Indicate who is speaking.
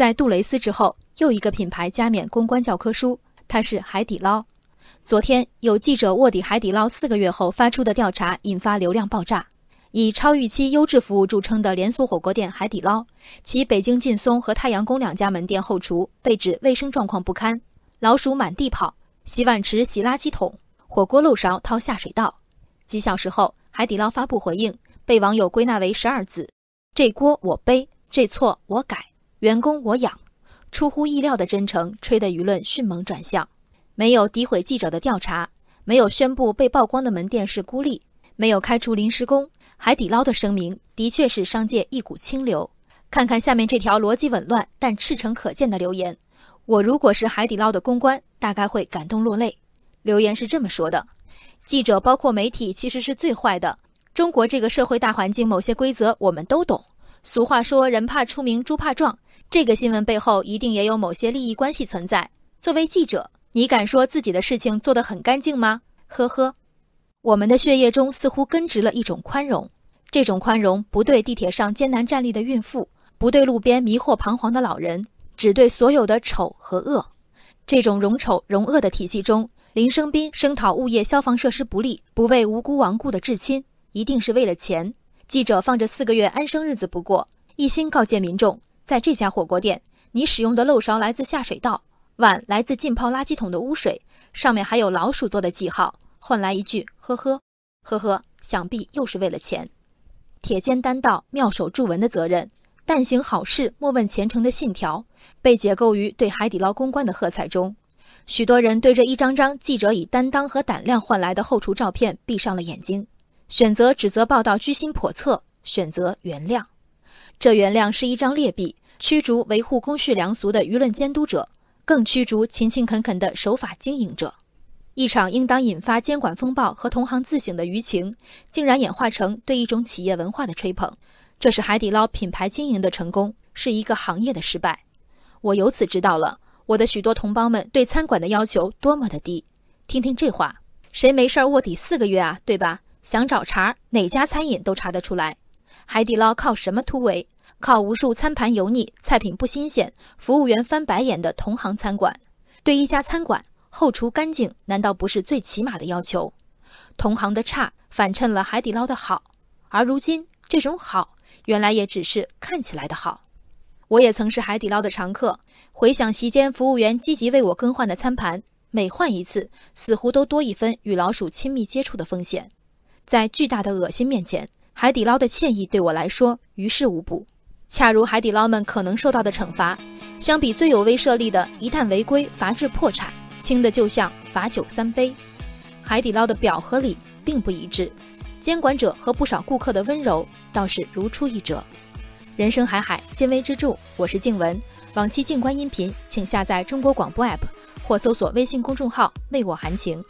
Speaker 1: 在杜蕾斯之后，又一个品牌加冕公关教科书，它是海底捞。昨天有记者卧底海底捞四个月后发出的调查，引发流量爆炸。以超预期优质服务著称的连锁火锅店海底捞，其北京劲松和太阳宫两家门店后厨被指卫生状况不堪，老鼠满地跑，洗碗池洗垃圾桶，火锅漏勺掏下水道。几小时后，海底捞发布回应，被网友归纳为十二字：这锅我背，这错我改，员工我养。出乎意料的真诚，吹得舆论迅猛转向。没有诋毁记者的调查，没有宣布被曝光的门店是孤立，没有开除临时工。海底捞的声明的确是商界一股清流。看看下面这条逻辑紊乱但赤诚可见的留言，我如果是海底捞的公关，大概会感动落泪。留言是这么说的：记者包括媒体其实是最坏的。中国这个社会大环境，某些规则我们都懂。俗话说人怕出名猪怕壮，这个新闻背后一定也有某些利益关系存在。作为记者，你敢说自己的事情做得很干净吗？呵呵。我们的血液中似乎根植了一种宽容，这种宽容不对地铁上艰难站立的孕妇，不对路边迷惑彷徨的老人，只对所有的丑和恶。这种容丑容恶的体系中，林生斌声讨物业消防设施不力，不为无辜亡故的至亲，一定是为了钱。记者放着四个月安生日子不过，一心告诫民众，在这家火锅店，你使用的漏勺来自下水道，碗来自浸泡垃圾桶的污水，上面还有老鼠做的记号。换来一句“呵呵，呵呵”，想必又是为了钱。铁肩担道、妙手著文的责任，但行好事莫问前程的信条，被解构于对海底捞公关的喝彩中。许多人对这一张张记者以担当和胆量换来的后厨照片闭上了眼睛，选择指责报道居心叵测，选择原谅。这原谅是一张劣币，驱逐维护公序良俗的舆论监督者，更驱逐勤勤恳恳的守法经营者。一场应当引发监管风暴和同行自省的舆情，竟然演化成对一种企业文化的吹捧。这是海底捞品牌经营的成功，是一个行业的失败。我由此知道了我的许多同胞们对餐馆的要求多么的低。听听这话，谁没事儿卧底四个月啊？对吧？想找茬，哪家餐饮都查得出来。海底捞靠什么突围？靠无数餐盘油腻、菜品不新鲜、服务员翻白眼的同行餐馆。对一家餐馆。后厨干净，难道不是最起码的要求？同行的差反衬了海底捞的好，而如今这种好，原来也只是看起来的好。我也曾是海底捞的常客，回想席间服务员积极为我更换的餐盘，每换一次，似乎都多一分与老鼠亲密接触的风险。在巨大的恶心面前，海底捞的歉意对我来说于事无补。恰如海底捞们可能受到的惩罚，相比最有威慑力的一旦违规罚至破产。轻的就像罚酒三杯，海底捞的表和里并不一致，监管者和不少顾客的温柔倒是如出一辙。人生海海，见微知著。我是静文，往期静观音频，请下载中国广播 app 或搜索微信公众号“为我含情”。